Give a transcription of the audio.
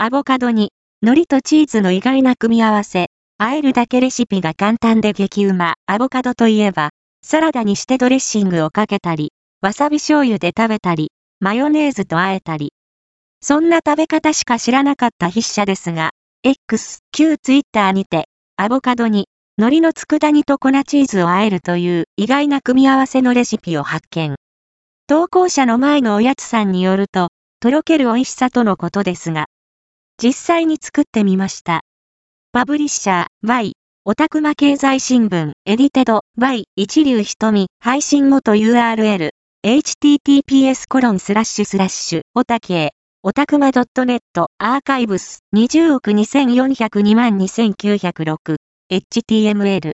アボカドに、海苔とチーズの意外な組み合わせ。和えるだけレシピが簡単で激うま。アボカドといえば、サラダにしてドレッシングをかけたり、わさび醤油で食べたり、マヨネーズと和えたり。そんな食べ方しか知らなかった筆者ですが、X、旧ツイッターにて、アボカドに、海苔の佃煮と粉チーズを和えるという意外な組み合わせのレシピを発見。投稿者の前のおやつさんによると、とろける美味しさとのことですが、実際に作ってみました。パブリッシャー、Y、オタクマ経済新聞、エディテド、Y、一流瞳、配信元 URL、https コロンスラッシュスラッシュ、オタケオタクマ .net、アーカイブス、20億2402万2906、HTML